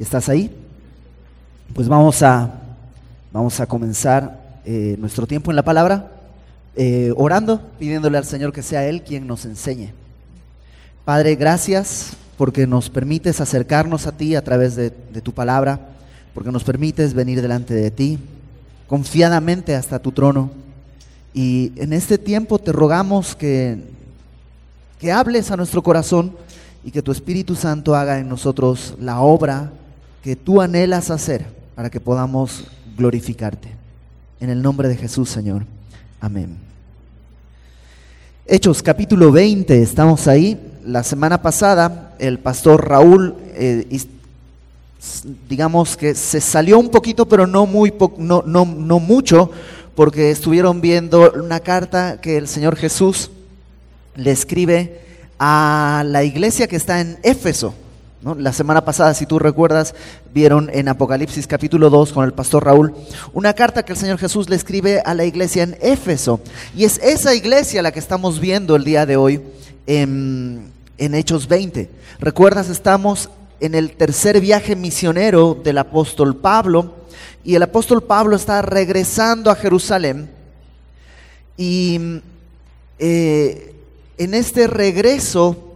¿Estás ahí? Pues vamos a, vamos a comenzar eh, nuestro tiempo en la palabra, eh, orando, pidiéndole al Señor que sea Él quien nos enseñe. Padre, gracias porque nos permites acercarnos a ti a través de, de tu palabra, porque nos permites venir delante de ti confiadamente hasta tu trono. Y en este tiempo te rogamos que, que hables a nuestro corazón y que tu Espíritu Santo haga en nosotros la obra que tú anhelas hacer para que podamos glorificarte. En el nombre de Jesús, Señor. Amén. Hechos capítulo 20, estamos ahí. La semana pasada el pastor Raúl, eh, digamos que se salió un poquito, pero no, muy no, no, no mucho, porque estuvieron viendo una carta que el Señor Jesús le escribe a la iglesia que está en Éfeso. La semana pasada, si tú recuerdas, vieron en Apocalipsis capítulo 2 con el pastor Raúl una carta que el Señor Jesús le escribe a la iglesia en Éfeso. Y es esa iglesia la que estamos viendo el día de hoy en, en Hechos 20. ¿Recuerdas? Estamos en el tercer viaje misionero del apóstol Pablo y el apóstol Pablo está regresando a Jerusalén y eh, en este regreso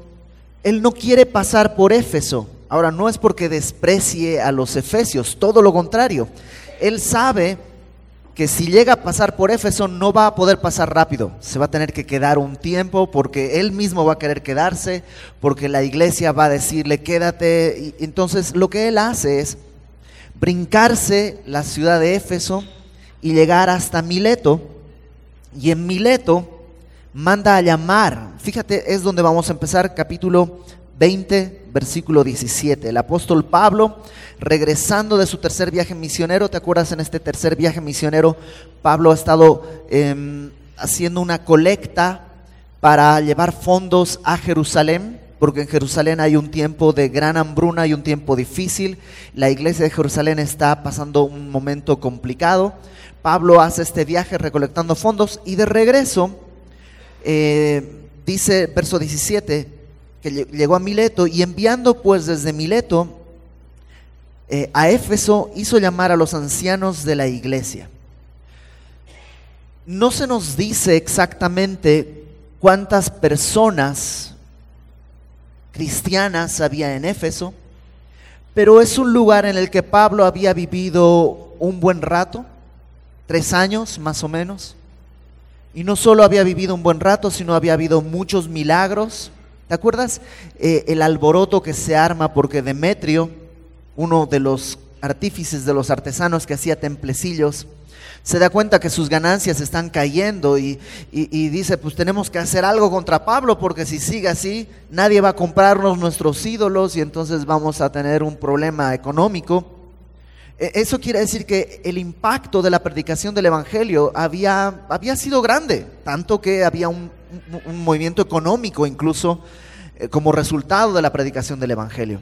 él no quiere pasar por Éfeso. Ahora, no es porque desprecie a los efesios, todo lo contrario. Él sabe que si llega a pasar por Éfeso no va a poder pasar rápido, se va a tener que quedar un tiempo porque él mismo va a querer quedarse, porque la iglesia va a decirle quédate. Entonces lo que él hace es brincarse la ciudad de Éfeso y llegar hasta Mileto. Y en Mileto manda a llamar. Fíjate, es donde vamos a empezar, capítulo 20, versículo 17. El apóstol Pablo, regresando de su tercer viaje misionero, ¿te acuerdas en este tercer viaje misionero? Pablo ha estado em, haciendo una colecta para llevar fondos a Jerusalén, porque en Jerusalén hay un tiempo de gran hambruna y un tiempo difícil. La iglesia de Jerusalén está pasando un momento complicado. Pablo hace este viaje recolectando fondos y de regreso eh, dice verso 17, que llegó a Mileto y enviando pues desde Mileto eh, a Éfeso hizo llamar a los ancianos de la iglesia. No se nos dice exactamente cuántas personas cristianas había en Éfeso, pero es un lugar en el que Pablo había vivido un buen rato, tres años más o menos. Y no solo había vivido un buen rato, sino había habido muchos milagros. ¿Te acuerdas eh, el alboroto que se arma porque Demetrio, uno de los artífices de los artesanos que hacía templecillos, se da cuenta que sus ganancias están cayendo y, y, dice, pues tenemos que hacer algo contra Pablo porque si sigue así, nadie va a comprarnos nuestros ídolos y entonces vamos a tener un problema económico. E, eso quiere decir que el impacto de la predicación del Evangelio había, había sido grande, tanto que había un, movimiento económico incluso eh, como resultado de la predicación del Evangelio.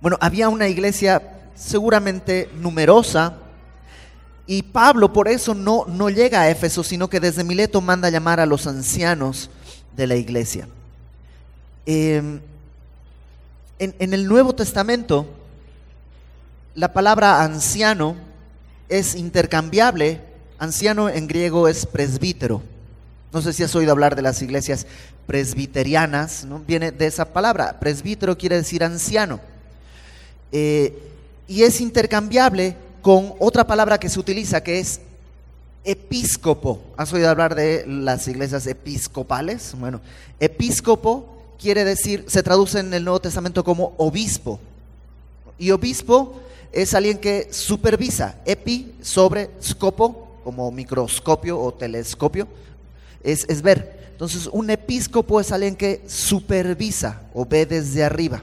Bueno, había una iglesia seguramente numerosa y Pablo por eso no, no llega a Éfeso, sino que desde Mileto manda llamar a los ancianos de la iglesia. Em, en, en el Nuevo Testamento, la palabra anciano es intercambiable. Anciano en griego es presbítero. No sé si has oído hablar de las iglesias presbiterianas, ¿no? Viene de esa palabra. Presbítero quiere decir anciano. Eh, y es intercambiable con otra palabra que se utiliza que es episcopo. ¿Has oído hablar de las iglesias episcopales? Bueno, episcopo quiere decir, se traduce en el Nuevo Testamento como obispo. Y obispo es alguien que supervisa, epi sobre scopo, como microscopio o telescopio, es, es ver. Entonces, un episcopo es alguien que supervisa o ve desde arriba.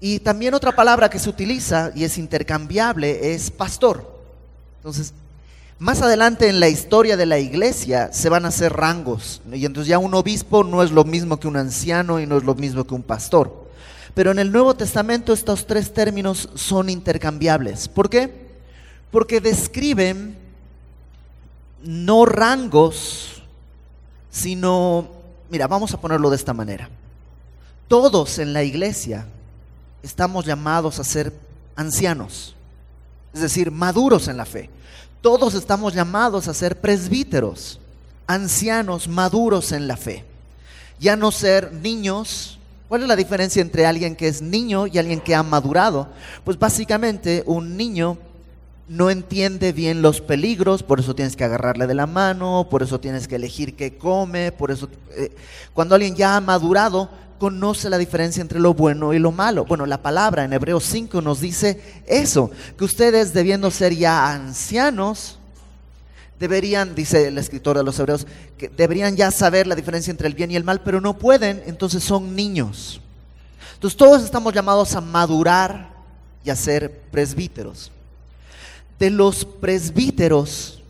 Y también otra palabra que se utiliza y es intercambiable es pastor. Entonces, más adelante en la historia de la iglesia se van a hacer rangos. Y entonces ya un obispo no es lo mismo que un anciano y no es lo mismo que un pastor. Pero en el Nuevo Testamento estos tres términos son intercambiables. ¿Por qué? Porque describen no rangos, sino, mira, vamos a ponerlo de esta manera. Todos en la iglesia estamos llamados a ser ancianos, es decir, maduros en la fe. Todos estamos llamados a ser presbíteros, ancianos maduros en la fe. Ya no ser niños. ¿Cuál es la diferencia entre alguien que es niño y alguien que ha madurado? Pues básicamente un niño no entiende bien los peligros, por eso tienes que agarrarle de la mano, por eso tienes que elegir qué come, por eso eh, cuando alguien ya ha madurado conoce la diferencia entre lo bueno y lo malo. Bueno, la palabra en Hebreos 5 nos dice eso, que ustedes debiendo ser ya ancianos, deberían, dice el escritor de los Hebreos, que deberían ya saber la diferencia entre el bien y el mal, pero no pueden, entonces son niños. Entonces todos estamos llamados a madurar y a ser presbíteros de los presbíteros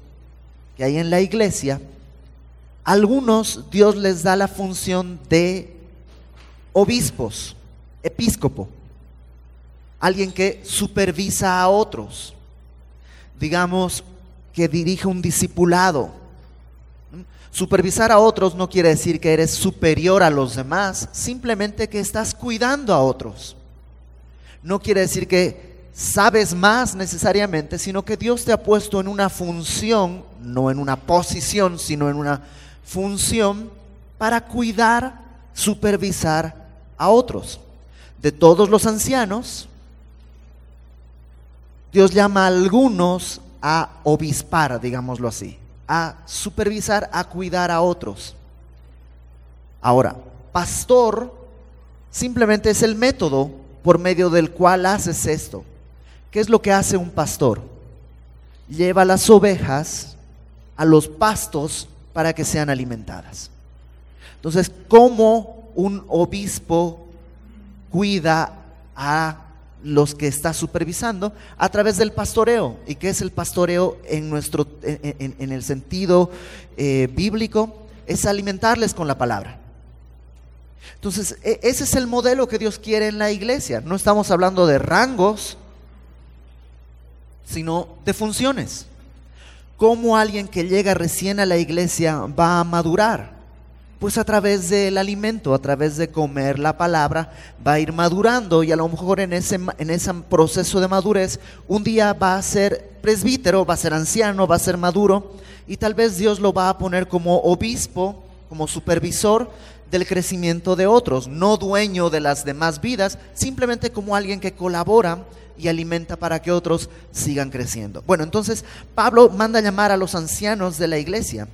que hay en la iglesia, algunos Dios les da la función de obispos, episcopo, alguien que supervisa a otros, digamos que dirige un discipulado. Supervisar a otros no quiere decir que eres superior a los demás, simplemente que estás cuidando a otros. No quiere decir que sabes más necesariamente, sino que Dios te ha puesto en una función, no en una posición, sino en una función para cuidar, supervisar a otros. De todos los ancianos, Dios llama a algunos a obispar, digámoslo así, a supervisar, a cuidar a otros. Ahora, pastor simplemente es el método por medio del cual haces esto. ¿Qué es lo que hace un pastor? Lleva las ovejas a los pastos para que sean alimentadas. Entonces, ¿cómo un obispo cuida a los que está supervisando? A través del pastoreo. ¿Y qué es el pastoreo en, nuestro, en, el sentido eh, bíblico? Es alimentarles con la palabra. Entonces, e, ese es el modelo que Dios quiere en la iglesia. No estamos hablando de rangos, sino de funciones. ¿Cómo alguien que llega recién a la iglesia va a madurar? Pues a través del alimento, a través de comer la palabra, va a ir madurando y a lo mejor en ese, en ese proceso de madurez, un día va a ser presbítero, va a ser anciano, va a ser maduro y tal vez Dios lo va a poner como obispo, como supervisor del crecimiento de otros, no dueño de las demás vidas, simplemente como alguien que colabora y alimenta para que otros sigan creciendo. Bueno, entonces Pablo manda llamar a los ancianos de la iglesia.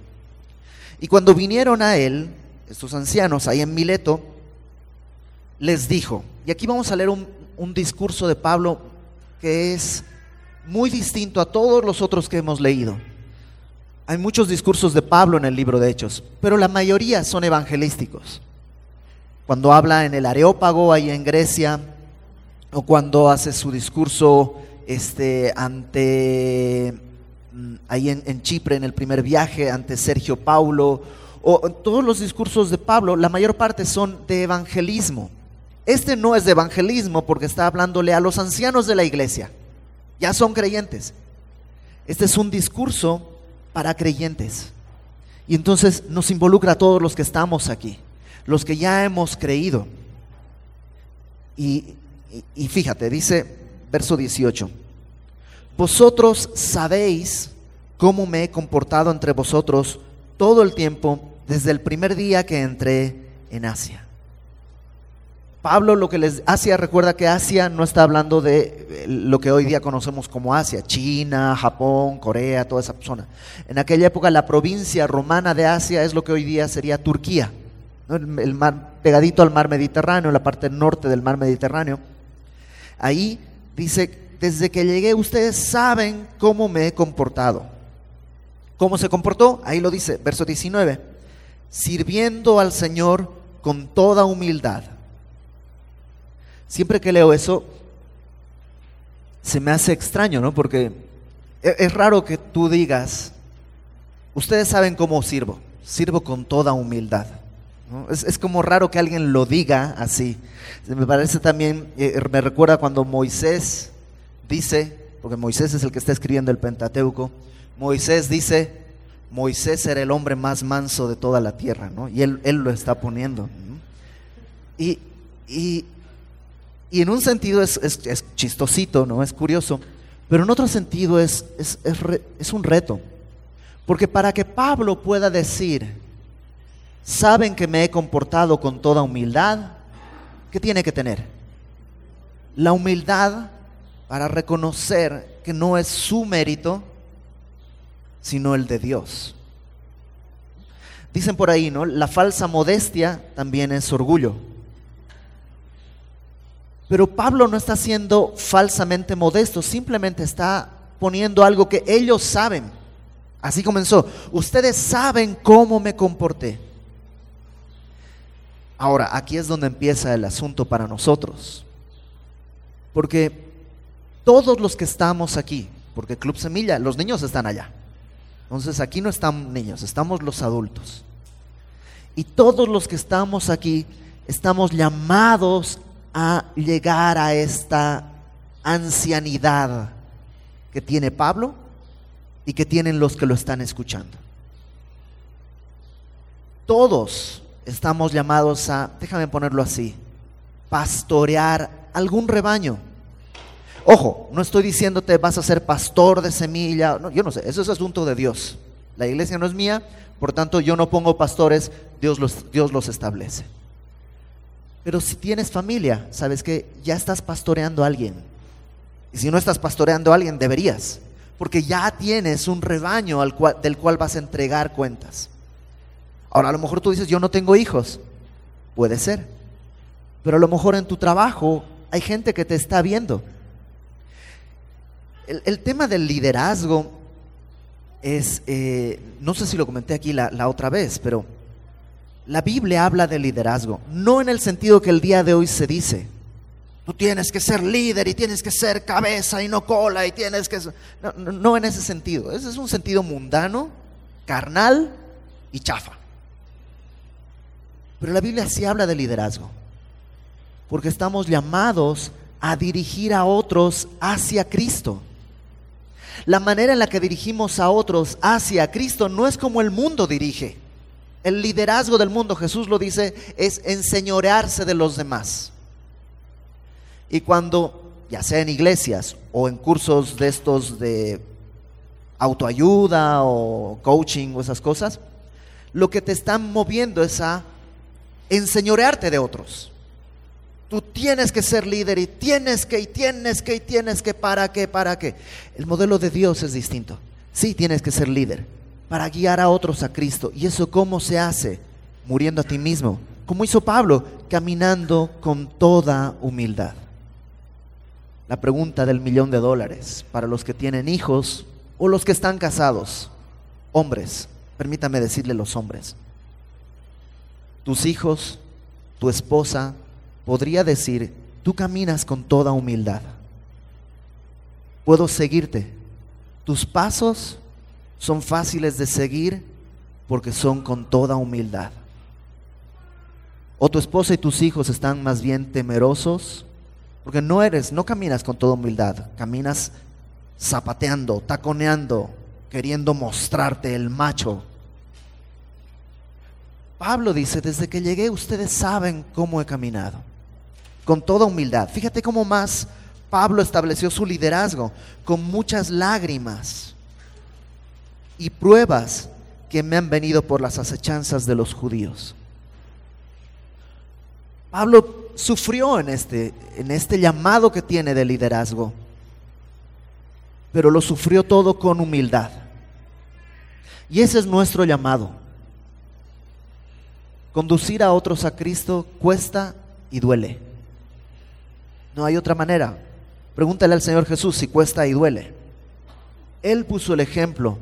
Y cuando vinieron a él, estos ancianos ahí en Mileto, les dijo, y aquí vamos a leer un, discurso de Pablo que es muy distinto a todos los otros que hemos leído. Hay muchos discursos de Pablo en el libro de Hechos, pero la mayoría son evangelísticos. Cuando habla en el Areópago, ahí en Grecia, o cuando hace su discurso este, ante, mm, ahí en, Chipre, en el primer viaje, ante Sergio Paulo, o todos los discursos de Pablo, la mayor parte son de evangelismo. Este no es de evangelismo porque está hablándole a los ancianos de la iglesia, ya son creyentes. Este es un discurso para creyentes. Y entonces nos involucra a todos los que estamos aquí, los que ya hemos creído. Y y, fíjate, dice verso 18, vosotros sabéis cómo me he comportado entre vosotros todo el tiempo desde el primer día que entré en Asia. Pablo lo que les Asia recuerda que Asia no está hablando de eh, lo que hoy día conocemos como Asia, China, Japón, Corea, toda esa zona. En aquella época la provincia romana de Asia es lo que hoy día sería Turquía, el mar pegadito al mar Mediterráneo, la parte norte del mar Mediterráneo. Ahí dice, desde que llegué ustedes saben cómo me he comportado. ¿Cómo se comportó? Ahí lo dice, verso 19, sirviendo al Señor con toda humildad. Siempre que leo eso, se me hace extraño, ¿no? Porque e-, es raro que tú digas, ustedes saben cómo sirvo, sirvo con toda humildad. Es, como raro que alguien lo diga así. Me parece también, eh, me recuerda cuando Moisés dice, porque Moisés es el que está escribiendo el Pentateuco, Moisés dice, Moisés era el hombre más manso de toda la tierra, ¿no? Y él, él lo está poniendo. Y, y Y en un sentido es, chistosito, ¿no? Es curioso, pero en otro sentido es, es un reto. Porque para que Pablo pueda decir, saben que me he comportado con toda humildad, ¿qué tiene que tener? La humildad para reconocer que no es su mérito, sino el de Dios. Dicen por ahí, ¿no? La falsa modestia también es orgullo. Pero Pablo no está siendo falsamente modesto, simplemente está poniendo algo que ellos saben. Así comenzó. Ustedes saben cómo me comporté. Ahora, aquí es donde empieza el asunto para nosotros. Porque todos los que estamos aquí, porque Club Semilla, los niños están allá. Entonces aquí no están niños, estamos los adultos. Y todos los que estamos aquí estamos llamados a llegar a esta ancianidad que tiene Pablo y que tienen los que lo están escuchando. Todos estamos llamados a, déjame ponerlo así, pastorear algún rebaño. Ojo, no estoy diciéndote vas a ser pastor de semilla, no, yo no sé, eso es asunto de Dios. La iglesia no es mía, por tanto yo no pongo pastores, Dios los, Dios los establece. Pero si tienes familia, sabes que ya estás pastoreando a alguien. Y si no estás pastoreando a alguien, deberías. Porque ya tienes un rebaño al cual, del cual vas a entregar cuentas. Ahora, a lo mejor tú dices, yo no tengo hijos. Puede ser. Pero a lo mejor en tu trabajo hay gente que te está viendo. El, tema del liderazgo es, eh, no sé si lo comenté aquí la otra vez, pero la Biblia habla de liderazgo, no en el sentido que el día de hoy se dice. Tú tienes que ser líder y tienes que ser cabeza y no cola y tienes que... No, no, en ese sentido. Ese es un sentido mundano, carnal y chafa. Pero la Biblia sí habla de liderazgo. Porque estamos llamados a dirigir a otros hacia Cristo. La manera en la que dirigimos a otros hacia Cristo no es como el mundo dirige. El liderazgo del mundo, Jesús lo dice, es enseñorearse de los demás. Y cuando, ya sea en iglesias o en cursos de estos de autoayuda o coaching o esas cosas, lo que te están moviendo es a enseñorearte de otros. Tú tienes que ser líder y tienes que, y tienes que, y tienes que, para qué, para qué. El modelo de Dios es distinto. Sí, tienes que ser líder para guiar a otros a Cristo. ¿Y eso cómo se hace? Muriendo a ti mismo. Como hizo Pablo, caminando con toda humildad. La pregunta del millón de dólares para los que tienen hijos o los que están casados. Hombres, permítame decirle los hombres. Tus hijos, tu esposa, podría decir, tú caminas con toda humildad. Puedo seguirte. Tus pasos son fáciles de seguir porque son con toda humildad. O tu esposa y tus hijos están más bien temerosos porque no eres, no caminas con toda humildad, caminas zapateando, taconeando, queriendo mostrarte el macho. Pablo dice, desde que llegué ustedes saben cómo he caminado, con toda humildad. Fíjate cómo más Pablo estableció su liderazgo, con muchas lágrimas y pruebas que me han venido por las acechanzas de los judíos. Pablo sufrió en este, en este llamado que tiene de liderazgo, pero lo sufrió todo con humildad. Y ese es nuestro llamado. Conducir a otros a Cristo cuesta y duele. No hay otra manera. Pregúntale al Señor Jesús si cuesta y duele. Él puso el ejemplo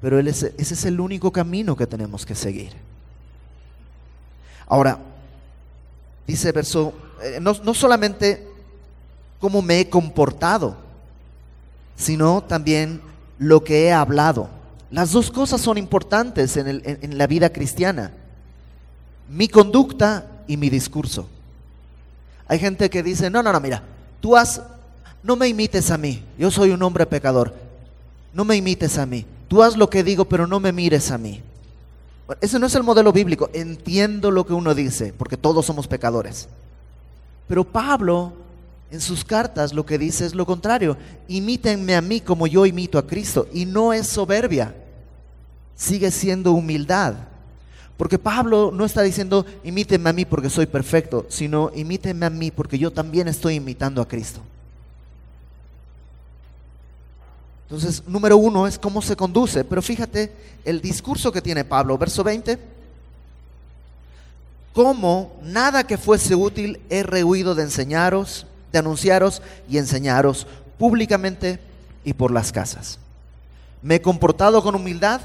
pero ese es el único camino que tenemos que seguir. Ahora, dice verso, eh, no, no solamente cómo me he comportado, sino también lo que he hablado. Las dos cosas son importantes en, en, la vida cristiana. Mi conducta y mi discurso. Hay gente que dice, no, no, no, mira, tú has, no me imites a mí, yo soy un hombre pecador, no me imites a mí. Tú haz lo que digo, pero no me mires a mí. ese no es el modelo bíblico. Entiendo lo que uno dice, porque todos somos pecadores. Pero Pablo en sus cartas lo que dice es lo contrario. Imítenme a mí como yo imito a Cristo. Y no es soberbia, sigue siendo humildad. Porque Pablo no está diciendo, imítenme a mí porque soy perfecto, sino imítenme a mí porque yo también estoy imitando a Cristo. Entonces, número uno es cómo se conduce. Pero fíjate el discurso que tiene Pablo, verso 20. Como nada que fuese útil he rehuido de enseñaros, de anunciaros y enseñaros públicamente y por las casas. Me he comportado con humildad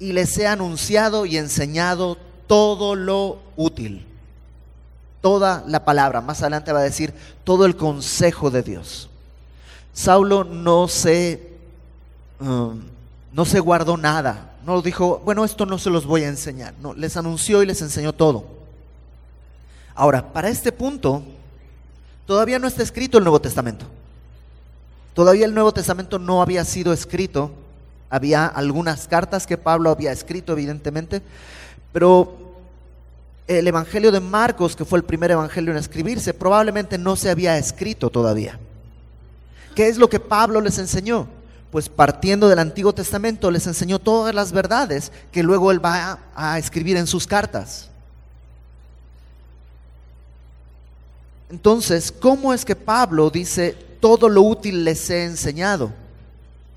y les he anunciado y enseñado todo lo útil. Toda la palabra. Más adelante va a decir todo el consejo de Dios. Saulo no se Um, no se guardó nada. No dijo, bueno, esto no se los voy a enseñar. No, les anunció y les enseñó todo. Ahora, para este punto, todavía no está escrito el Nuevo Testamento. Todavía el Nuevo Testamento no había sido escrito. Había algunas cartas que Pablo había escrito, evidentemente, pero el Evangelio de Marcos, que fue el primer Evangelio en escribirse, probablemente no se había escrito todavía. ¿Qué es lo que Pablo les enseñó? pues partiendo del Antiguo Testamento les enseñó todas las verdades que luego él va a, escribir en sus cartas. Entonces, ¿cómo es que Pablo dice, todo lo útil les he enseñado,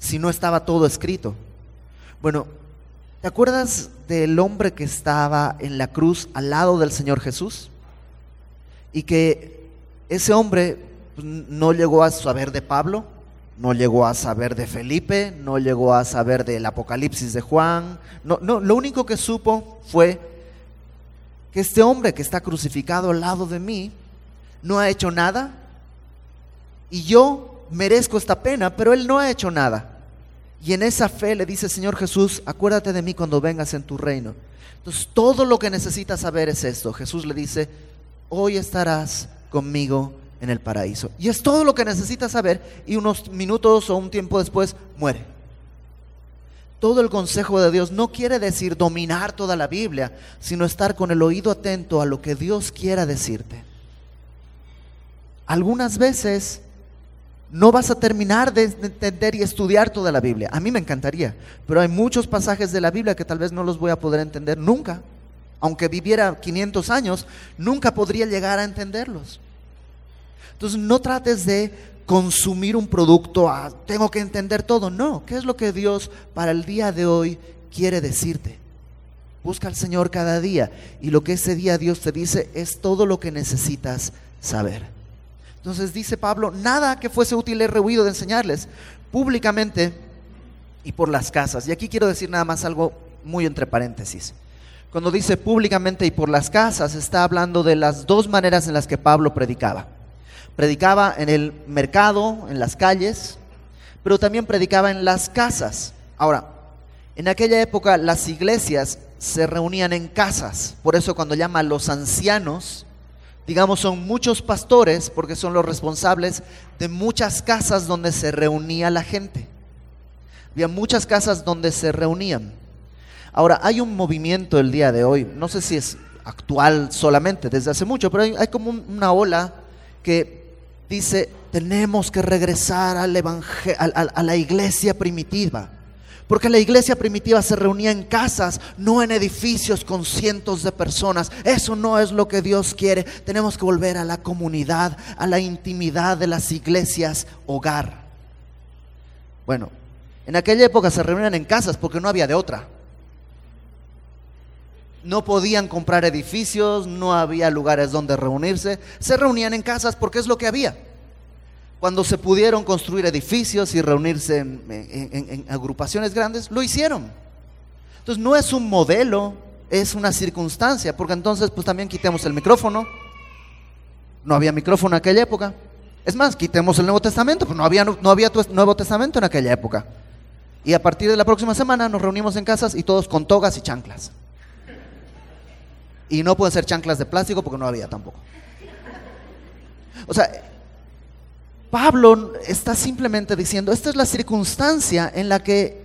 si no estaba todo escrito? Bueno, ¿te acuerdas del hombre que estaba en la cruz al lado del Señor Jesús? Y que ese hombre pues, no llegó a saber de Pablo, no llegó a saber de Felipe, no llegó a saber del Apocalipsis de Juan. No, no, lo único que supo fue que este hombre que está crucificado al lado de mí no ha hecho nada y yo merezco esta pena, pero él no ha hecho nada. Y en esa fe le dice, Señor Jesús, acuérdate de mí cuando vengas en tu reino. Entonces, todo lo que necesitas saber es esto. Jesús le dice, hoy estarás conmigo en el paraíso. Y es todo lo que necesita saber y unos minutos o un tiempo después muere. Todo el consejo de Dios no quiere decir dominar toda la Biblia, sino estar con el oído atento a lo que Dios quiera decirte. Algunas veces no vas a terminar de entender y estudiar toda la Biblia. A mí me encantaría, pero hay muchos pasajes de la Biblia que tal vez no los voy a poder entender nunca. Aunque viviera 500 años, nunca podría llegar a entenderlos. Entonces no trates de consumir un producto, ah, tengo que entender todo. No, ¿qué es lo que Dios para el día de hoy quiere decirte? Busca al Señor cada día y lo que ese día Dios te dice es todo lo que necesitas saber. Entonces dice Pablo, nada que fuese útil he rehuido de enseñarles públicamente y por las casas. Y aquí quiero decir nada más algo muy entre paréntesis. Cuando dice públicamente y por las casas, está hablando de las dos maneras en las que Pablo predicaba. Predicaba en el mercado, en las calles, pero también predicaba en las casas. Ahora, en aquella época las iglesias se reunían en casas, por eso cuando llama a los ancianos, digamos, son muchos pastores, porque son los responsables de muchas casas donde se reunía la gente. Había muchas casas donde se reunían. Ahora, hay un movimiento el día de hoy, no sé si es actual solamente, desde hace mucho, pero hay, como una ola que dice, tenemos que regresar al a, la iglesia primitiva. Porque la iglesia primitiva se reunía en casas, no en edificios con cientos de personas. Eso no es lo que Dios quiere. Tenemos que volver a la comunidad, a la intimidad de las iglesias, hogar. Bueno, en aquella época se reunían en casas porque no había de otra. No podían comprar edificios, no había lugares donde reunirse. Se reunían en casas porque es lo que había. Cuando se pudieron construir edificios y reunirse en, agrupaciones grandes, lo hicieron. Entonces no es un modelo, es una circunstancia, porque entonces pues también quitemos el micrófono. No había micrófono en aquella época. Es más, quitemos el Nuevo Testamento, pues no había, no había Nuevo Testamento en aquella época. Y a partir de la próxima semana nos reunimos en casas y todos con togas y chanclas. Y no pueden ser chanclas de plástico porque no había tampoco. O sea, Pablo está simplemente diciendo, esta es la circunstancia en la que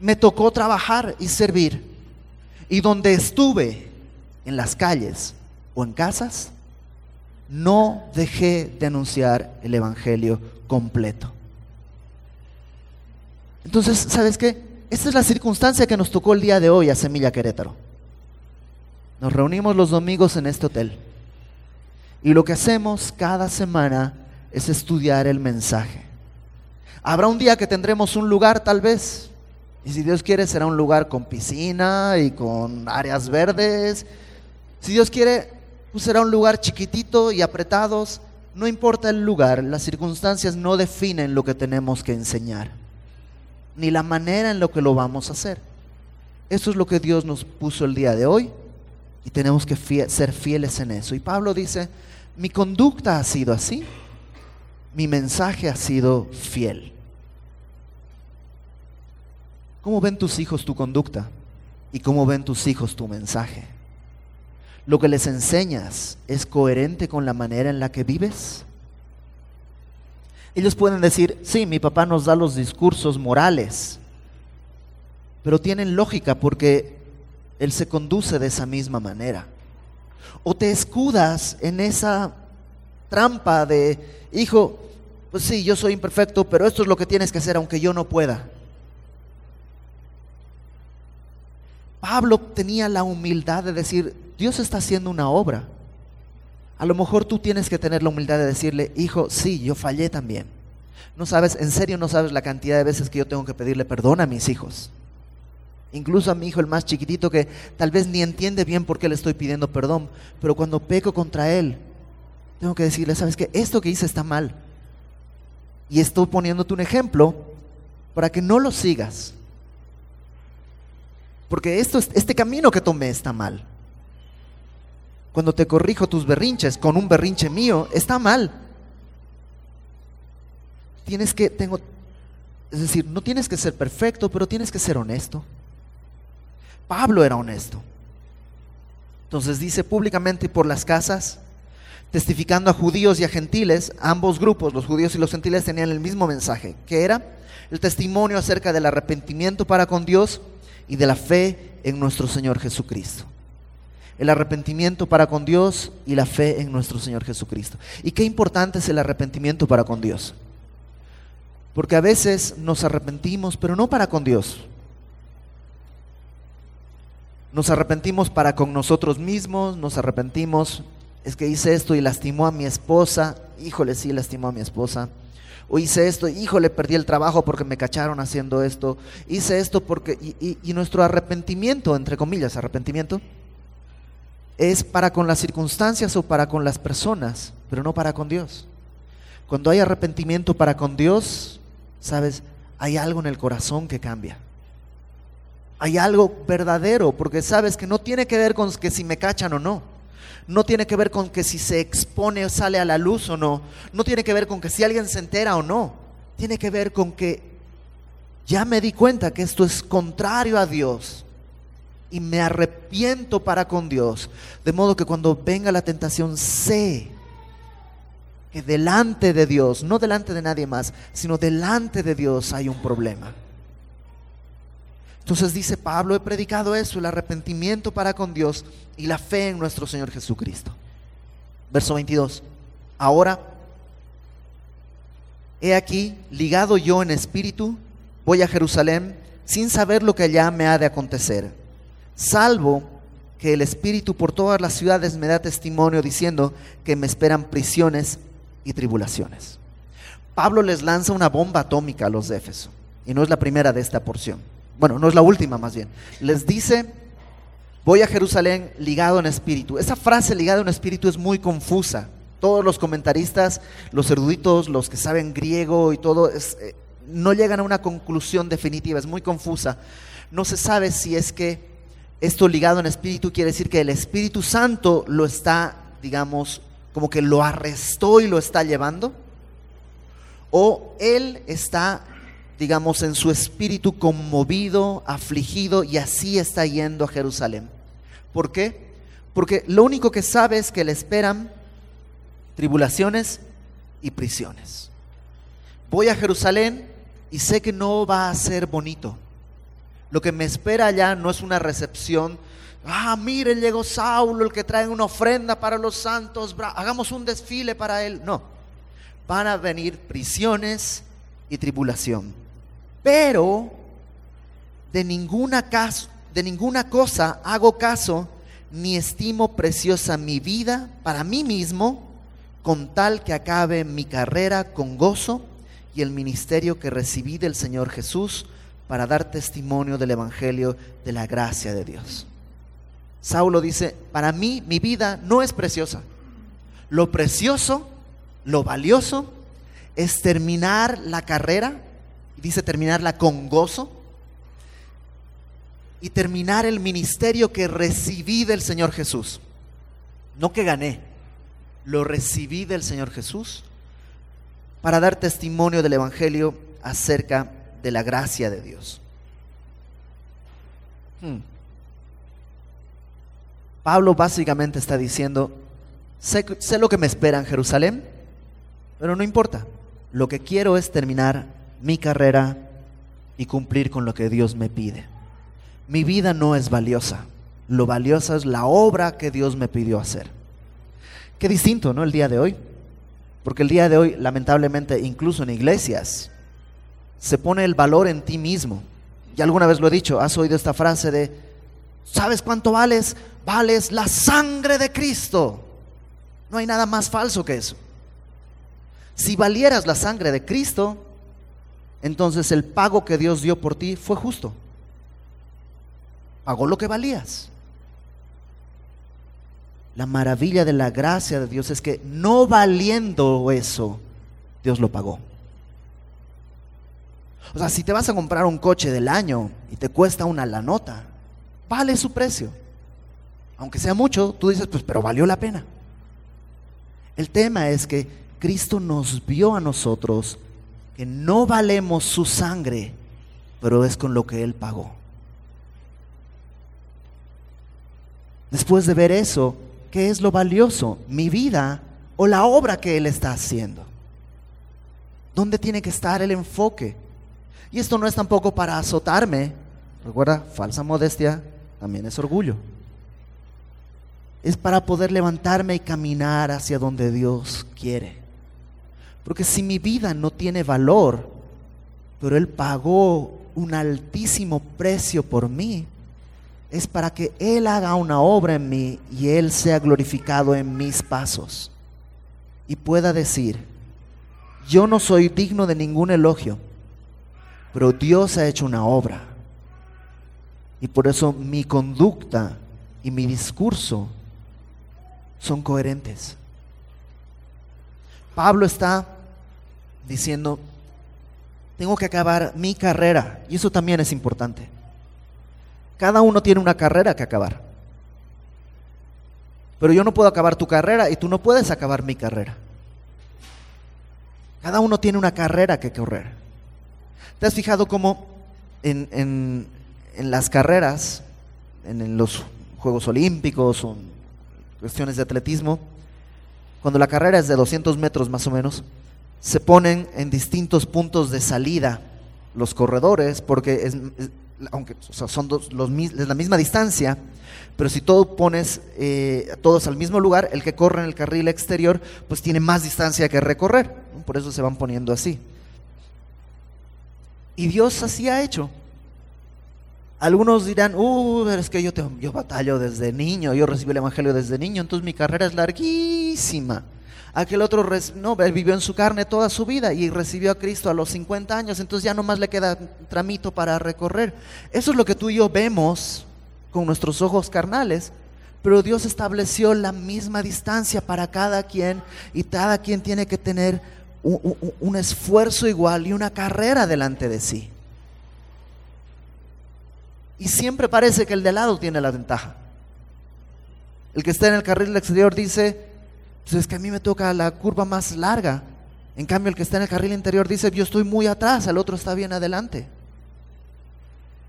me tocó trabajar y servir. Y donde estuve, en las calles o en casas, no dejé de anunciar el Evangelio completo. Entonces, ¿sabes qué? Esta es la circunstancia que nos tocó el día de hoy a Semilla Querétaro. Nos reunimos los domingos en este hotel. Y lo que hacemos cada semana es estudiar el mensaje. Habrá un día que tendremos un lugar tal vez. Y si Dios quiere será un lugar con piscina y con áreas verdes. Si Dios quiere, pues será un lugar chiquitito y apretados. No importa el lugar, las circunstancias no definen lo que tenemos que enseñar, ni la manera en lo que lo vamos a hacer. Eso es lo que Dios nos puso el día de hoy y tenemos que ser fieles en eso. Y Pablo dice, mi conducta ha sido así, mi mensaje ha sido fiel. ¿Cómo ven tus hijos tu conducta? ¿Y cómo ven tus hijos tu mensaje? ¿Lo que les enseñas es coherente con la manera en la que vives? Ellos pueden decir, sí, mi papá nos da los discursos morales, pero tienen lógica porque él se conduce de esa misma manera. O te escudas en esa trampa de, hijo, pues sí, yo soy imperfecto, pero esto es lo que tienes que hacer aunque yo no pueda. Pablo tenía la humildad de decir, Dios está haciendo una obra. A lo mejor tú tienes que tener la humildad de decirle, hijo, sí, yo fallé también. No sabes, en serio no sabes la cantidad de veces que yo tengo que pedirle perdón a mis hijos. Incluso a mi hijo, el más chiquitito, que tal vez ni entiende bien por qué le estoy pidiendo perdón, pero cuando peco contra él, tengo que decirle, sabes que esto que hice está mal. Y estoy poniéndote un ejemplo para que no lo sigas. Porque esto, este camino que tomé está mal. Cuando te corrijo tus berrinches con un berrinche mío, está mal. Tienes que, tengo, es decir, no tienes que ser perfecto, pero tienes que ser honesto. Pablo era honesto. Entonces dice públicamente por las casas, testificando a judíos y a gentiles, ambos grupos, los judíos y los gentiles, tenían el mismo mensaje, que era el testimonio acerca del arrepentimiento para con Dios y de la fe en nuestro Señor Jesucristo. El arrepentimiento para con Dios y la fe en nuestro Señor Jesucristo. ¿Y qué importante es el arrepentimiento para con Dios? Porque a veces nos arrepentimos, pero no para con Dios. Nos arrepentimos para con nosotros mismos, nos arrepentimos, es que hice esto y lastimó a mi esposa, híjole, sí, lastimó a mi esposa. O hice esto, híjole, perdí el trabajo porque me cacharon haciendo esto, hice esto porque, y, y, nuestro arrepentimiento, entre comillas, arrepentimiento, es para con las circunstancias o para con las personas, pero no para con Dios. Cuando hay arrepentimiento para con Dios, sabes, hay algo en el corazón que cambia. Hay algo verdadero, porque sabes que no tiene que ver con que si me cachan o no no tiene que ver con que si se expone o sale a la luz o no, no tiene que ver con que si alguien se entera o no, tiene que ver con que ya me di cuenta que esto es contrario a Dios y me arrepiento para con Dios, de modo que cuando venga la tentación sé que delante de Dios, no delante de nadie más, sino delante de Dios hay un problema. Entonces dice Pablo, he predicado eso, el arrepentimiento para con Dios y la fe en nuestro Señor Jesucristo. Verso 22. Ahora, he aquí, ligado yo en espíritu, voy a Jerusalén sin saber lo que allá me ha de acontecer, salvo que el Espíritu por todas las ciudades me da testimonio diciendo que me esperan prisiones y tribulaciones. Pablo les lanza una bomba atómica a los de Éfeso, y no es la primera de esta porción bueno, no es la última más bien, les dice, voy a Jerusalén ligado en espíritu. Esa frase ligado en espíritu es muy confusa. Todos los comentaristas, los eruditos, los que saben griego y todo, eh, no llegan a una conclusión definitiva, es muy confusa. No se sabe si es que esto ligado en espíritu quiere decir que el Espíritu Santo lo está, digamos, como que lo arrestó y lo está llevando, o él está digamos, en su espíritu conmovido, afligido, y así está yendo a Jerusalén. ¿Por qué? Porque lo único que sabe es que le esperan tribulaciones y prisiones. Voy a Jerusalén y sé que no va a ser bonito. Lo que me espera allá no es una recepción ah, mire, llegó Saulo, el que trae una ofrenda para los santos, hagamos un desfile para él. No, van a venir prisiones y tribulación. Pero de ninguna, caso, de ninguna cosa hago caso, ni estimo preciosa mi vida para mí mismo, con tal que acabe mi carrera con gozo y el ministerio que recibí del Señor Jesús para dar testimonio del Evangelio de la gracia de Dios. Saulo dice, para mí mi vida no es preciosa. Lo precioso, lo valioso, es terminar la carrera, dice terminarla con gozo, y terminar el ministerio que recibí del Señor Jesús. No que gané, lo recibí del Señor Jesús para dar testimonio del Evangelio acerca de la gracia de Dios. Hmm. Pablo básicamente está diciendo, sé, sé lo que me espera en Jerusalén, pero no importa. Lo que quiero es terminar mi carrera y cumplir con lo que Dios me pide. Mi vida no es valiosa. Lo valiosa es la obra que Dios me pidió hacer. Qué distinto, ¿no? El día de hoy. Porque el día de hoy, lamentablemente, incluso en iglesias, se pone el valor en ti mismo. Y alguna vez lo he dicho, has oído esta frase de, ¿sabes cuánto vales? Vales la sangre de Cristo. No hay nada más falso que eso. Si valieras la sangre de Cristo, entonces el pago que Dios dio por ti fue justo. Pagó lo que valías. La maravilla de la gracia de Dios es que no valiendo eso, Dios lo pagó. O sea, si te vas a comprar un coche del año y te cuesta una la nota, vale su precio. Aunque sea mucho, tú dices, pues, pero valió la pena. El tema es que Cristo nos vio a nosotros que no valemos su sangre, pero es con lo que Él pagó. Después de ver eso, ¿qué es lo valioso? ¿Mi vida o la obra que Él está haciendo? ¿Dónde tiene que estar el enfoque? Y esto no es tampoco para azotarme. Recuerda, falsa modestia también es orgullo. Es para poder levantarme y caminar hacia donde Dios quiere. Porque si mi vida no tiene valor, pero Él pagó un altísimo precio por mí, es para que Él haga una obra en mí y Él sea glorificado en mis pasos. Y pueda decir, yo no soy digno de ningún elogio, pero Dios ha hecho una obra. Y por eso mi conducta y mi discurso son coherentes. Pablo está diciendo, tengo que acabar mi carrera, y eso también es importante. Cada uno tiene una carrera que acabar. Pero yo no puedo acabar tu carrera y tú no puedes acabar mi carrera. Cada uno tiene una carrera que correr. ¿Te has fijado cómo en, en, las carreras, en, los Juegos Olímpicos o cuestiones de atletismo, cuando la carrera es de 200 metros más o menos, se ponen en distintos puntos de salida los corredores, porque es, aunque son dos, los, es la misma distancia, pero si todo pones eh, todos al mismo lugar, el que corre en el carril exterior, pues tiene más distancia que recorrer. Por eso se van poniendo así. Y Dios así ha hecho. Algunos dirán, uh, es que yo, yo batallo desde niño, yo recibí el Evangelio desde niño, entonces mi carrera es larguísima. Aquel otro no, vivió en su carne toda su vida y recibió a Cristo a los 50 años, entonces ya no más le queda tramito para recorrer. Eso es lo que tú y yo vemos con nuestros ojos carnales, pero Dios estableció la misma distancia para cada quien y cada quien tiene que tener un, un esfuerzo igual y una carrera delante de sí. Y siempre parece que el de lado tiene la ventaja. El que está en el carril exterior dice, pues es que a mí me toca la curva más larga. En cambio, el que está en el carril interior dice, yo estoy muy atrás, el otro está bien adelante.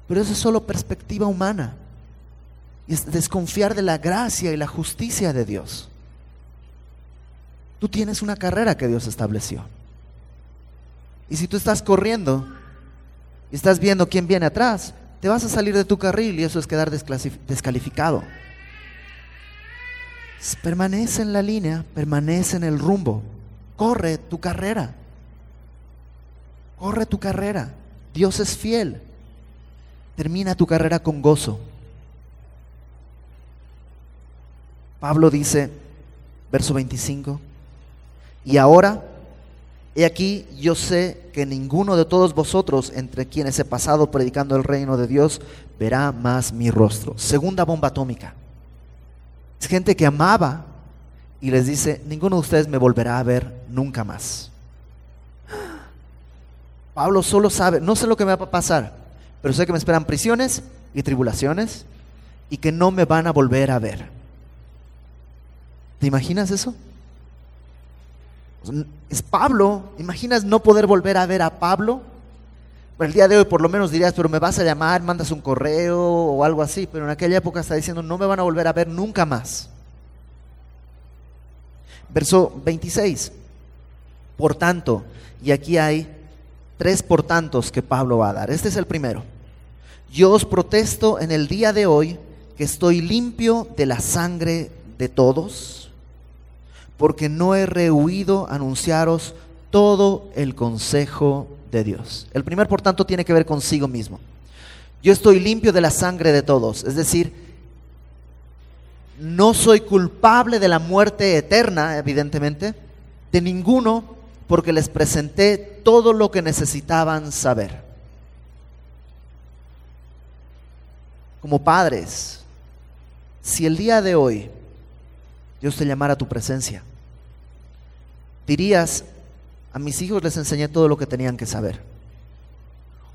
Pero eso es solo perspectiva humana. Y es desconfiar de la gracia y la justicia de Dios. Tú tienes una carrera que Dios estableció. Y si tú estás corriendo y estás viendo quién viene atrás, te vas a salir de tu carril y eso es quedar descalificado. Permanece en la línea, permanece en el rumbo, corre tu carrera, corre tu carrera. Dios es fiel. Termina tu carrera con gozo. Pablo dice, verso 25, y ahora, he aquí, yo sé que ninguno de todos vosotros, entre quienes he pasado predicando el reino de Dios, verá más mi rostro. Segunda bomba atómica. Es gente que amaba y les dice, ninguno de ustedes me volverá a ver nunca más. Pablo solo sabe, no sé lo que me va a pasar, pero sé que me esperan prisiones y tribulaciones y que no me van a volver a ver. ¿Te imaginas eso? Es Pablo, ¿imaginas no poder volver a ver a Pablo? El día de hoy por lo menos dirías, pero me vas a llamar, mandas un correo o algo así, pero en aquella época está diciendo, no me van a volver a ver nunca más. Verso 26. Por tanto, y aquí hay tres por tantos que Pablo va a dar. Este es el primero. Yo os protesto en el día de hoy que estoy limpio de la sangre de todos, porque no he rehuido anunciaros todo el consejo de Dios. El primer, por tanto, tiene que ver consigo mismo. Yo estoy limpio de la sangre de todos, es decir, no soy culpable de la muerte eterna, evidentemente, de ninguno, porque les presenté todo lo que necesitaban saber. Como padres, si el día de hoy Dios te llamara a tu presencia, dirías, a mis hijos les enseñé todo lo que tenían que saber.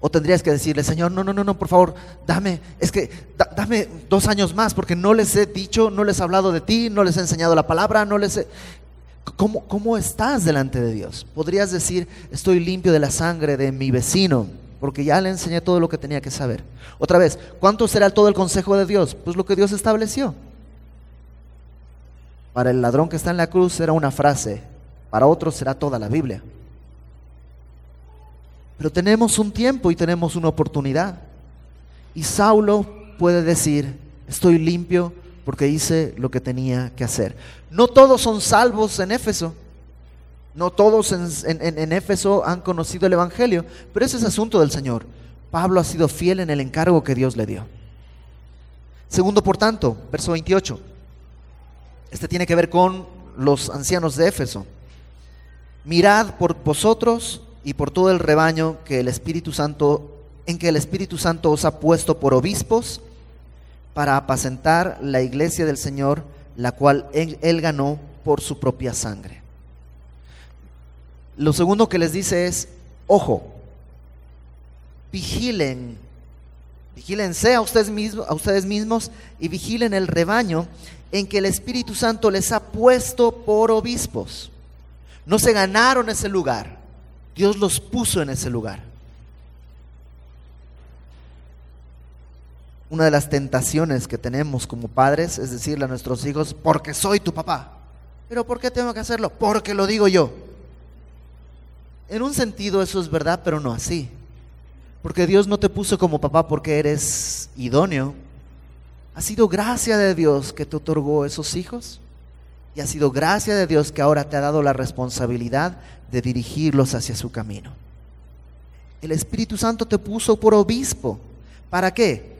O tendrías que decirle, Señor, no, no, no, no, por favor, dame, es que dame dos años más porque no les he dicho, no les he hablado de ti, no les he enseñado la palabra, no les he... ¿Cómo, ¿Cómo estás delante de Dios? Podrías decir, estoy limpio de la sangre de mi vecino, porque ya le enseñé todo lo que tenía que saber. Otra vez, ¿cuánto será todo el consejo de Dios? Pues lo que Dios estableció. Para el ladrón que está en la cruz era una frase, para otros será toda la Biblia. Pero tenemos un tiempo y tenemos una oportunidad. Y Saulo puede decir, estoy limpio porque hice lo que tenía que hacer. No todos son salvos en Éfeso. No todos en, Éfeso han conocido el Evangelio, pero ese es asunto del Señor. Pablo ha sido fiel en el encargo que Dios le dio. Segundo, por tanto, verso 28. Este tiene que ver con los ancianos de Éfeso. Mirad por vosotros y por todo el rebaño que el Espíritu Santo, en que el Espíritu Santo os ha puesto por obispos para apacentar la iglesia del Señor, la cual él, ganó por su propia sangre. Lo segundo que les dice es, ojo, vigilen, vigílense a ustedes, mismos, a ustedes mismos y vigilen el rebaño en que el Espíritu Santo les ha puesto por obispos. No se ganaron ese lugar. Dios los puso en ese lugar. Una de las tentaciones que tenemos como padres es decirle a nuestros hijos, porque soy tu papá. Pero ¿por qué tengo que hacerlo? Porque lo digo yo. En un sentido eso es verdad, pero no así. Porque Dios no te puso como papá porque eres idóneo. Ha sido gracia de Dios que te otorgó esos hijos. Y ha sido gracia de Dios que ahora te ha dado la responsabilidad de dirigirlos hacia su camino. El Espíritu Santo te puso por obispo. ¿Para qué?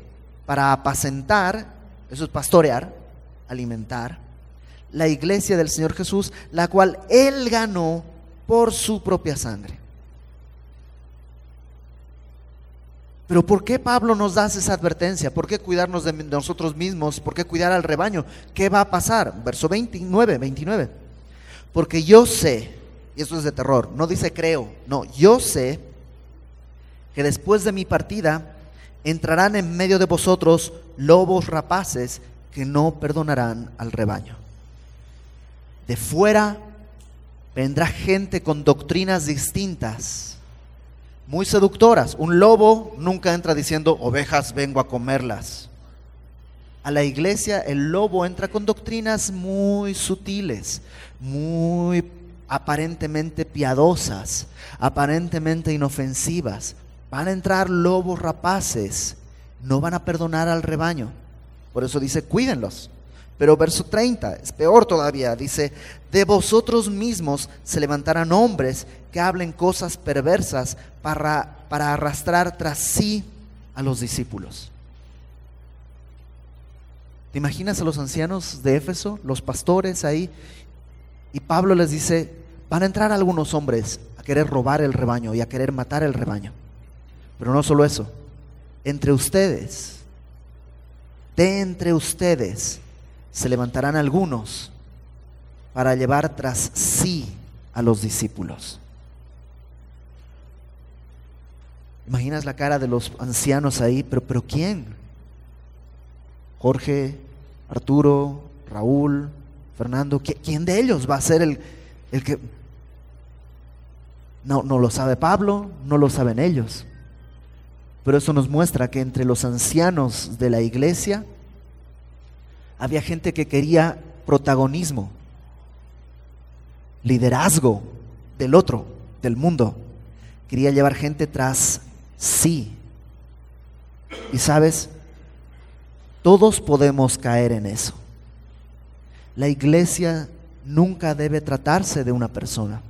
Para apacentar, eso es pastorear, alimentar, la iglesia del Señor Jesús, la cual Él ganó por su propia sangre. Pero ¿por qué Pablo nos da esa advertencia? ¿Por qué cuidarnos de nosotros mismos? ¿Por qué cuidar al rebaño? ¿Qué va a pasar? Verso 29, 29. Porque yo sé, y esto es de terror, no dice creo, no, yo sé que después de mi partida entrarán en medio de vosotros lobos rapaces que no perdonarán al rebaño. De fuera vendrá gente con doctrinas distintas muy seductoras. Un lobo nunca entra diciendo, ovejas, vengo a comerlas. A la iglesia el lobo entra con doctrinas muy sutiles, muy aparentemente piadosas, aparentemente inofensivas. Van a entrar lobos rapaces no van a perdonar al rebaño. Por eso dice, cuídenlos. Pero verso 30 es peor todavía. Dice, de vosotros mismos se levantarán hombres que hablen cosas perversas para, para arrastrar tras sí a los discípulos. ¿Te imaginas a los ancianos de Éfeso, los pastores ahí? Y Pablo les dice, van a entrar algunos hombres a querer robar el rebaño y a querer matar el rebaño. Pero no solo eso, entre ustedes, de entre ustedes, se levantarán algunos para llevar tras sí a los discípulos. Imaginas la cara de los ancianos ahí, pero, pero ¿quién? Jorge, Arturo, Raúl, Fernando, ¿quién de ellos va a ser el, que... No, no lo sabe Pablo, no lo saben ellos. Pero eso nos muestra que entre los ancianos de la iglesia había gente que quería protagonismo, liderazgo del otro, del mundo. Quería llevar gente tras sí. Y sabes, todos podemos caer en eso. La iglesia nunca debe tratarse de una persona.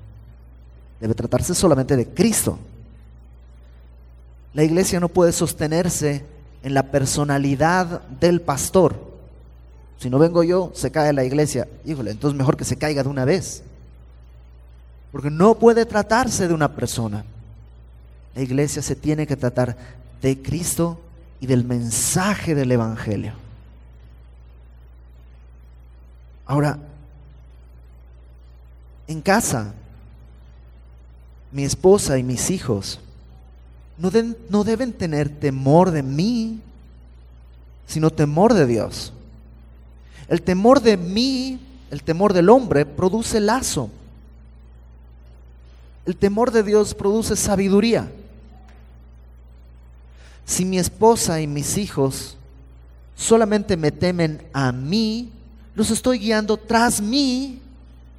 Debe tratarse solamente de Cristo. La iglesia no puede sostenerse en la personalidad del pastor. Si no vengo yo, se cae la iglesia. Híjole, entonces mejor que se caiga de una vez. Porque no puede tratarse de una persona. La iglesia se tiene que tratar de Cristo y del mensaje del Evangelio. Ahora, en casa, mi esposa y mis hijos no, no deben tener temor de mí, sino temor de Dios. El temor de mí, el temor del hombre, produce lazo. El temor de Dios produce sabiduría. Si mi esposa y mis hijos solamente me temen a mí, los estoy guiando tras mí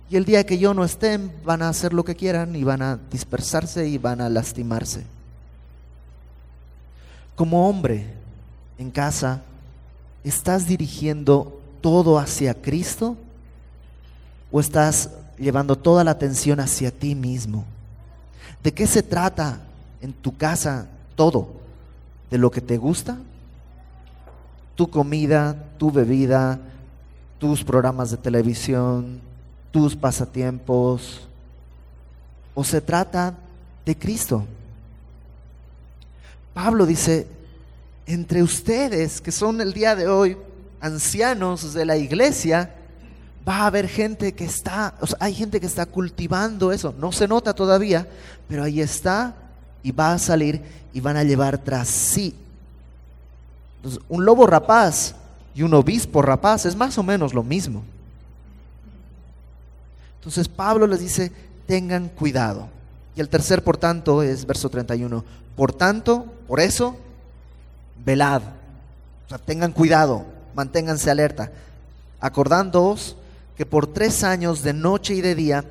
y el día que yo no esté van a hacer lo que quieran y van a dispersarse y van a lastimarse. Como hombre en casa, ¿estás dirigiendo todo hacia Cristo o estás llevando toda la atención hacia ti mismo? ¿De qué se trata en tu casa todo? ¿De lo que te gusta? Tu comida, tu bebida, tus programas de televisión, tus pasatiempos. ¿O se trata de Cristo? Pablo dice, entre ustedes que son el día de hoy ancianos de la iglesia, va a haber gente que está, o sea, hay gente que está cultivando eso, no se nota todavía, pero ahí está y va a salir y van a llevar tras sí. un lobo rapaz y un obispo rapaz es más o menos lo mismo. Entonces Pablo les dice, tengan cuidado. Y el tercer, por tanto, es verso 31. Por tanto, por eso, velad. O sea, tengan cuidado, manténganse alerta, acordándoos que por tres años de noche y de día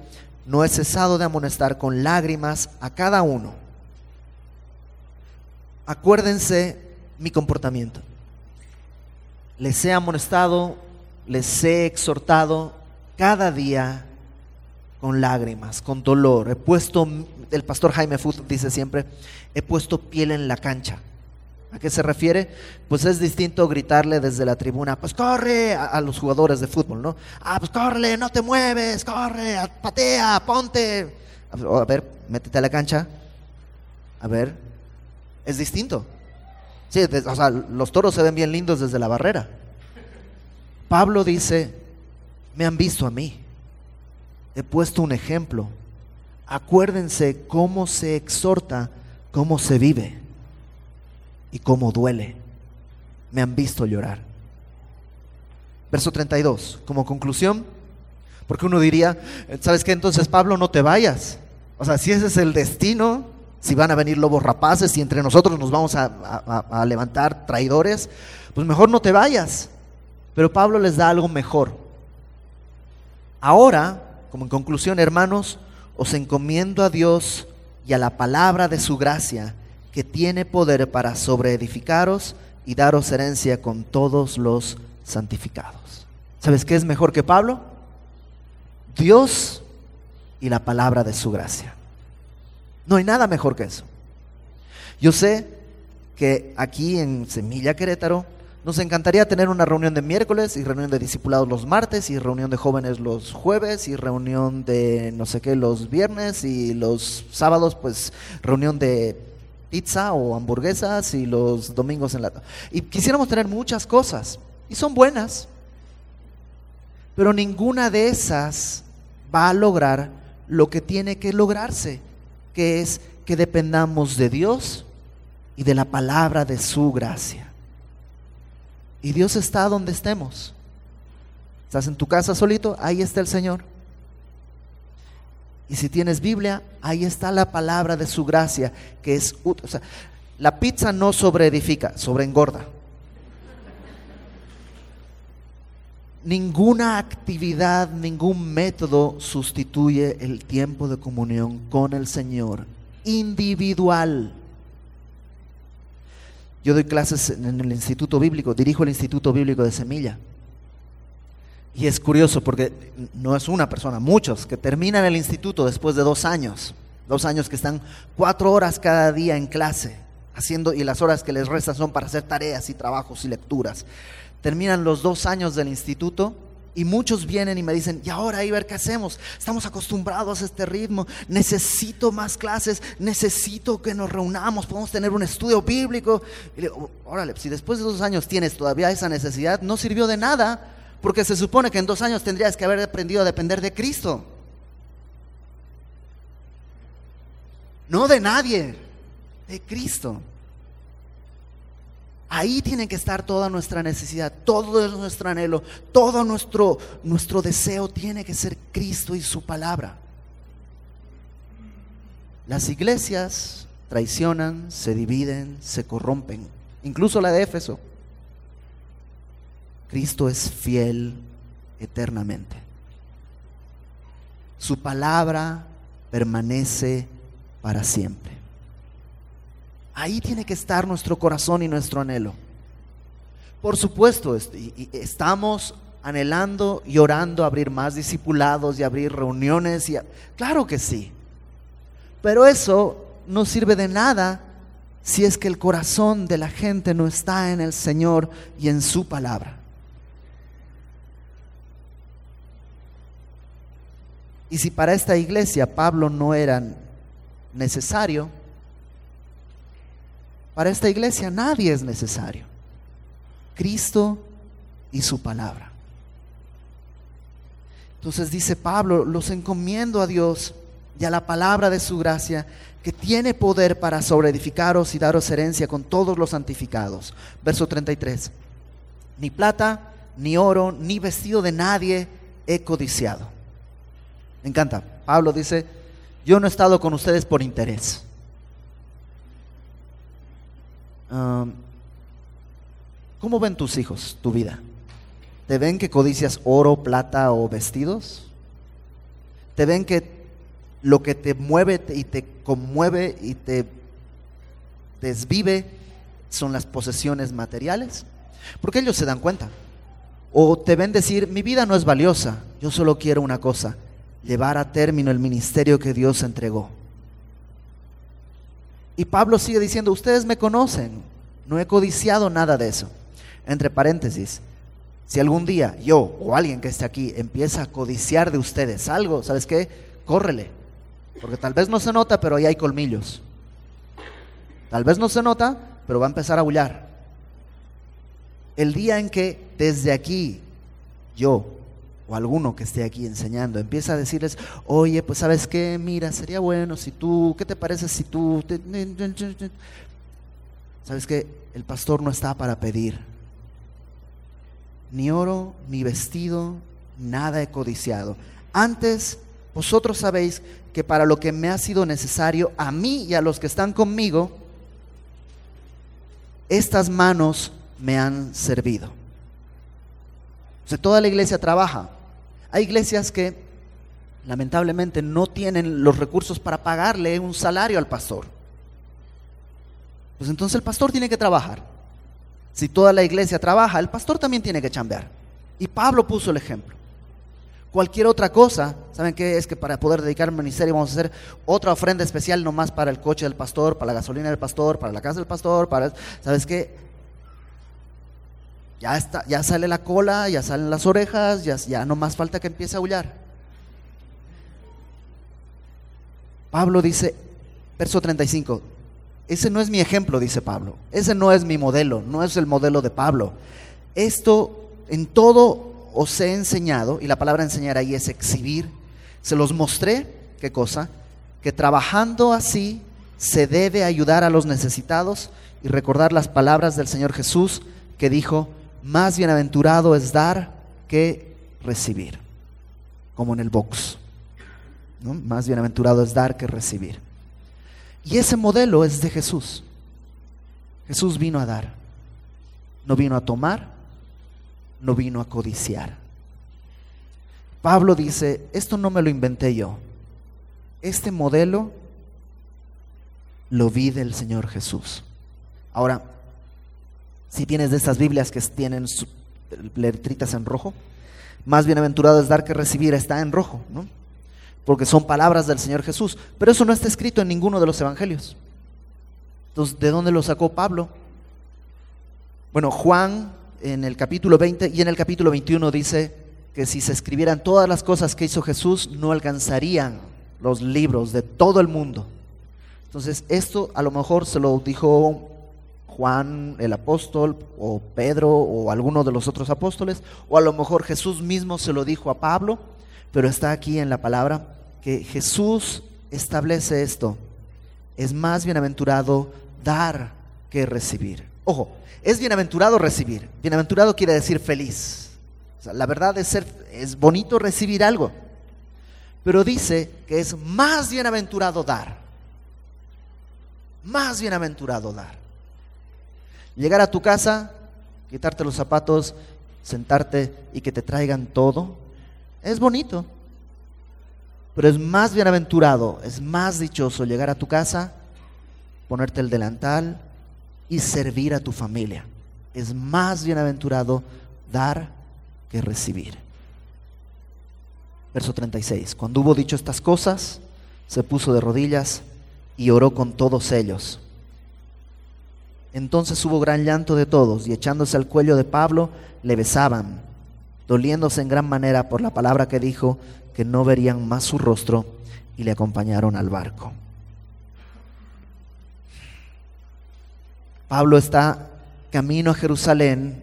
no he cesado de amonestar con lágrimas a cada uno. Acuérdense mi comportamiento. Les he amonestado, les he exhortado cada día con lágrimas, con dolor. He puesto, el pastor Jaime Foot dice siempre, he puesto piel en la cancha. ¿A qué se refiere? Pues es distinto gritarle desde la tribuna, pues corre a, los jugadores de fútbol, ¿no? Ah, pues corre, no te mueves, corre, patea, ponte. A ver, métete a la cancha. A ver, es distinto. Sí, o sea, los toros se ven bien lindos desde la barrera. Pablo dice, me han visto a mí. He puesto un ejemplo. Acuérdense cómo se exhorta, cómo se vive y cómo duele. Me han visto llorar. Verso 32, como conclusión, porque uno diría, ¿sabes qué? Entonces Pablo, no te vayas. O sea, si ese es el destino, si van a venir lobos rapaces y entre nosotros nos vamos a, a levantar traidores, pues mejor no te vayas. Pero Pablo les da algo mejor. Ahora, como en conclusión, hermanos, os encomiendo a Dios y a la palabra de su gracia que tiene poder para sobreedificaros y daros herencia con todos los santificados. ¿Sabes qué es mejor que Pablo? Dios y la palabra de su gracia. No hay nada mejor que eso. Yo sé que aquí en Semilla Querétaro nos encantaría tener una reunión de miércoles y reunión de discipulados los martes y reunión de jóvenes los jueves y reunión de no sé qué los viernes y los sábados pues reunión de pizza o hamburguesas y los domingos en la... Y quisiéramos tener muchas cosas y son buenas, pero ninguna de esas va a lograr lo que tiene que lograrse, que es que dependamos de Dios y de la palabra de su gracia. Y Dios está donde estemos. Estás en tu casa solito, ahí está el Señor. Y si tienes Biblia, ahí está la palabra de su gracia, que es... La pizza no sobreedifica, sobreengorda. Ninguna actividad, ningún método sustituye el tiempo de comunión con el Señor individual. Yo doy clases en el Instituto Bíblico, dirijo el Instituto Bíblico de Semilla. Y es curioso porque no es una persona, muchos que terminan el instituto después de dos años, dos años que están cuatro horas cada día en clase, haciendo, y las horas que les restan son para hacer tareas y trabajos y lecturas. Terminan los dos años del instituto y muchos vienen y me dicen, y ahora, ver ¿qué hacemos? Estamos acostumbrados a este ritmo, necesito más clases, necesito que nos reunamos, podemos tener un estudio bíblico. Y le digo, órale, si después de dos años tienes todavía esa necesidad, no sirvió de nada, porque se supone que en dos años tendrías que haber aprendido a depender de Cristo. No de nadie, de Cristo. Ahí tiene que estar toda nuestra necesidad, todo nuestro anhelo, todo nuestro, nuestro deseo tiene que ser Cristo y su palabra. Las iglesias traicionan, se dividen, se corrompen, incluso la de Éfeso. Cristo es fiel eternamente. Su palabra permanece para siempre. Ahí tiene que estar nuestro corazón y nuestro anhelo. Por supuesto, estamos anhelando y orando abrir más discipulados y abrir reuniones. Y Claro que sí. Pero eso no sirve de nada si es que el corazón de la gente no está en el Señor y en su palabra. Y si para esta iglesia Pablo no era necesario, para esta iglesia nadie es necesario. Cristo y su palabra. Entonces dice Pablo, los encomiendo a Dios y a la palabra de su gracia, que tiene poder para sobreedificaros y daros herencia con todos los santificados. Verso 33. Ni plata, ni oro, ni vestido de nadie he codiciado. Me encanta. Pablo dice, yo no he estado con ustedes por interés. ¿Cómo ven tus hijos tu vida? ¿Te ven que codicias oro, plata o vestidos? ¿Te ven que lo que te mueve y te conmueve y te desvive son las posesiones materiales? Porque ellos se dan cuenta. O te ven decir, mi vida no es valiosa, yo solo quiero una cosa, llevar a término el ministerio que Dios entregó. Y Pablo sigue diciendo, ustedes me conocen, no he codiciado nada de eso. Entre paréntesis, si algún día yo o alguien que esté aquí empieza a codiciar de ustedes algo, ¿sabes qué? Córrele, porque tal vez no se nota, pero ahí hay colmillos. Tal vez no se nota, pero va a empezar a bullar. El día en que desde aquí yo o alguno que esté aquí enseñando. Empieza a decirles, oye, pues sabes qué, mira, sería bueno si tú, ¿qué te parece si tú... Sabes que el pastor no está para pedir ni oro, ni vestido, nada he codiciado. Antes, vosotros sabéis que para lo que me ha sido necesario a mí y a los que están conmigo, estas manos me han servido. O sea, toda la iglesia trabaja, hay iglesias que lamentablemente no tienen los recursos para pagarle un salario al pastor. Pues entonces el pastor tiene que trabajar. Si toda la iglesia trabaja, el pastor también tiene que chambear. Y Pablo puso el ejemplo. Cualquier otra cosa, ¿saben qué? Es que para poder dedicar al ministerio vamos a hacer otra ofrenda especial nomás para el coche del pastor, para la gasolina del pastor, para la casa del pastor, para, ¿sabes qué? Ya, está, ya sale la cola, ya salen las orejas, ya, ya no más falta que empiece a aullar. Pablo dice, verso 35, ese no es mi ejemplo, dice Pablo, ese no es mi modelo, no es el modelo de Pablo. Esto en todo os he enseñado, y la palabra enseñar ahí es exhibir, se los mostré, ¿qué cosa? Que trabajando así se debe ayudar a los necesitados y recordar las palabras del Señor Jesús que dijo, más bienaventurado es dar que recibir, como en el box. Más bienaventurado es dar que recibir. Y ese modelo es de Jesús. Jesús vino a dar, no vino a tomar, no vino a codiciar. Pablo dice, esto no me lo inventé yo. Este modelo lo vi del Señor Jesús. Ahora, si tienes de estas Biblias que tienen letritas en rojo, más bienaventurado es dar que recibir, está en rojo, ¿no? Porque son palabras del Señor Jesús. Pero eso no está escrito en ninguno de los evangelios. Entonces, ¿de dónde lo sacó Pablo? Bueno, Juan en el capítulo 20 y en el capítulo 21 dice que si se escribieran todas las cosas que hizo Jesús, no alcanzarían los libros de todo el mundo. Entonces, esto a lo mejor se lo dijo Juan el apóstol o Pedro o alguno de los otros apóstoles, o a lo mejor Jesús mismo se lo dijo a Pablo, pero está aquí en la palabra que Jesús establece esto. Es más bienaventurado dar que recibir. Ojo, es bienaventurado recibir. Bienaventurado quiere decir feliz. la verdad es ser, es bonito recibir algo. Pero dice que es más bienaventurado dar. Más bienaventurado dar. Llegar a tu casa, quitarte los zapatos, sentarte y que te traigan todo, es bonito. Pero es más bienaventurado, es más dichoso llegar a tu casa, ponerte el delantal, y servir a tu familia. Es más bienaventurado dar que recibir. Verso 36. Cuando hubo dicho estas cosas, se puso de rodillas y oró con todos ellos. Entonces hubo gran llanto de todos y echándose al cuello de Pablo, le besaban, doliéndose en gran manera por la palabra que dijo, que no verían más su rostro y le acompañaron al barco. Pablo está camino a Jerusalén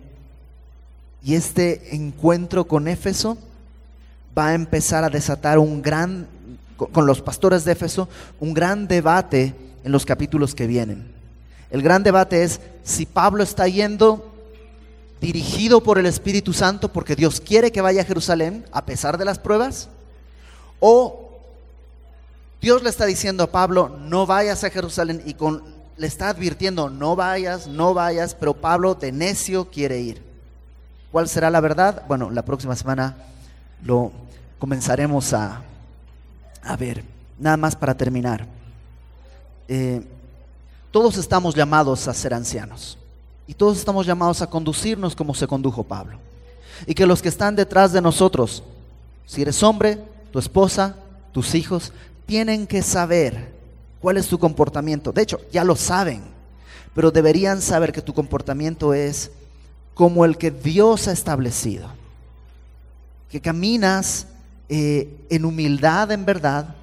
y este encuentro con Éfeso va a empezar a desatar un gran, con los pastores de Éfeso, un gran debate en los capítulos que vienen. El gran debate es si Pablo está yendo dirigido por el Espíritu Santo porque Dios quiere que vaya a Jerusalén a pesar de las pruebas, o Dios le está diciendo a Pablo, no vayas a Jerusalén y le está advirtiendo, no vayas, no vayas, pero Pablo de necio quiere ir. ¿Cuál será la verdad? Bueno, la próxima semana lo comenzaremos a, a ver. Nada más para terminar. Eh, todos estamos llamados a ser ancianos y todos estamos llamados a conducirnos como se condujo Pablo. Y que los que están detrás de nosotros, si eres hombre, tu esposa, tus hijos, tienen que saber cuál es tu comportamiento. De hecho, ya lo saben, pero deberían saber que tu comportamiento es como el que Dios ha establecido. Que caminas eh, en humildad en verdad,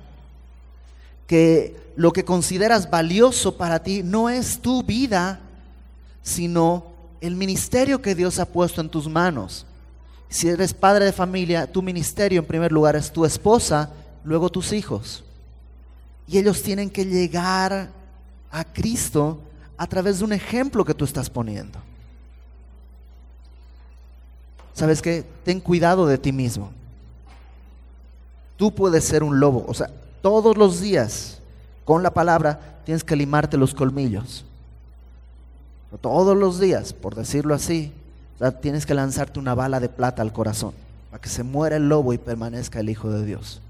que lo que consideras valioso para ti no es tu vida, sino el ministerio que Dios ha puesto en tus manos. Si eres padre de familia, tu ministerio en primer lugar es tu esposa, luego tus hijos. Y ellos tienen que llegar a Cristo a través de un ejemplo que tú estás poniendo. ¿Sabes qué? Ten cuidado de ti mismo. Tú puedes ser un lobo. O sea, todos los días con la palabra tienes que limarte los colmillos. Todos los días, por decirlo así, tienes que lanzarte una bala de plata al corazón para que se muera el lobo y permanezca el Hijo de Dios.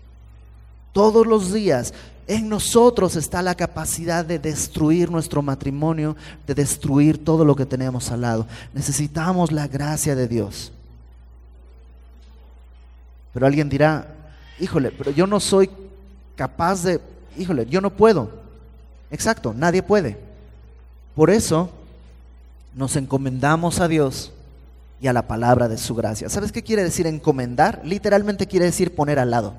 Todos los días en nosotros está la capacidad de destruir nuestro matrimonio, de destruir todo lo que tenemos al lado. Necesitamos la gracia de Dios. Pero alguien dirá, híjole, pero yo no soy capaz de, híjole, yo no puedo. Exacto, nadie puede. Por eso nos encomendamos a Dios y a la palabra de su gracia. ¿Sabes qué quiere decir encomendar? Literalmente quiere decir poner al lado.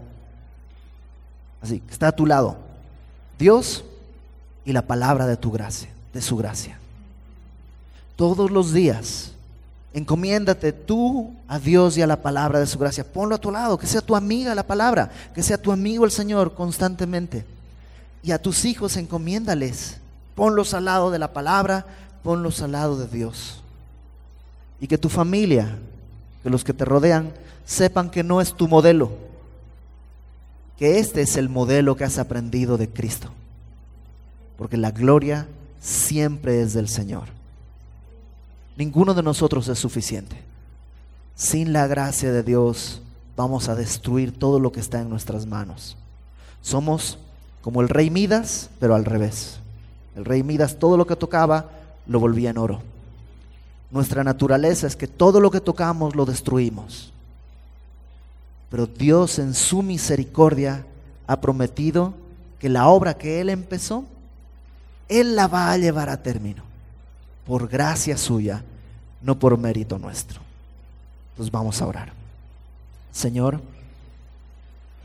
Así, está a tu lado. Dios y la palabra de tu gracia, de su gracia. Todos los días, encomiéndate tú a Dios y a la palabra de su gracia. Ponlo a tu lado, que sea tu amiga la palabra, que sea tu amigo el Señor constantemente. Y a tus hijos encomiéndales. Ponlos al lado de la palabra, ponlos al lado de Dios. Y que tu familia, que los que te rodean, sepan que no es tu modelo, que este es el modelo que has aprendido de Cristo. Porque la gloria siempre es del Señor. Ninguno de nosotros es suficiente. Sin la gracia de Dios vamos a destruir todo lo que está en nuestras manos. Somos como el rey Midas, pero al revés. El rey Midas todo lo que tocaba lo volvía en oro. Nuestra naturaleza es que todo lo que tocamos lo destruimos. Pero Dios en su misericordia ha prometido que la obra que Él empezó, Él la va a llevar a término, por gracia suya, no por mérito nuestro. Entonces vamos a orar. Señor,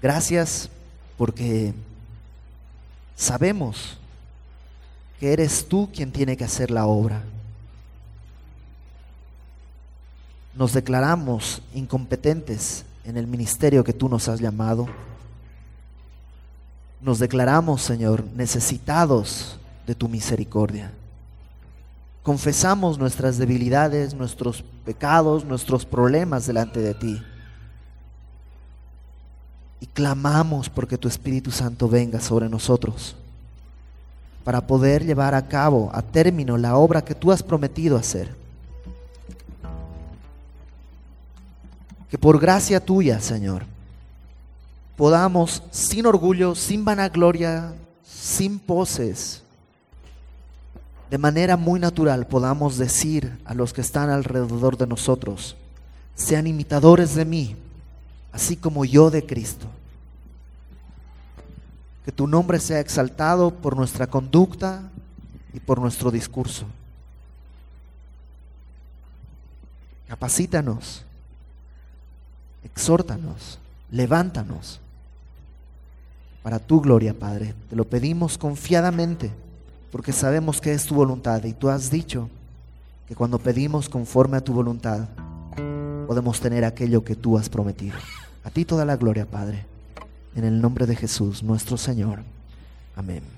gracias porque sabemos que eres tú quien tiene que hacer la obra. Nos declaramos incompetentes en el ministerio que tú nos has llamado. Nos declaramos, Señor, necesitados de tu misericordia. Confesamos nuestras debilidades, nuestros pecados, nuestros problemas delante de ti. Y clamamos porque tu Espíritu Santo venga sobre nosotros para poder llevar a cabo, a término, la obra que tú has prometido hacer. que por gracia tuya, Señor, podamos sin orgullo, sin vanagloria, sin poses, de manera muy natural podamos decir a los que están alrededor de nosotros, sean imitadores de mí, así como yo de Cristo. Que tu nombre sea exaltado por nuestra conducta y por nuestro discurso. Capacítanos exhórtanos, levántanos para tu gloria, Padre. Te lo pedimos confiadamente porque sabemos que es tu voluntad y tú has dicho que cuando pedimos conforme a tu voluntad podemos tener aquello que tú has prometido. A ti toda la gloria, Padre. En el nombre de Jesús, nuestro Señor. Amén.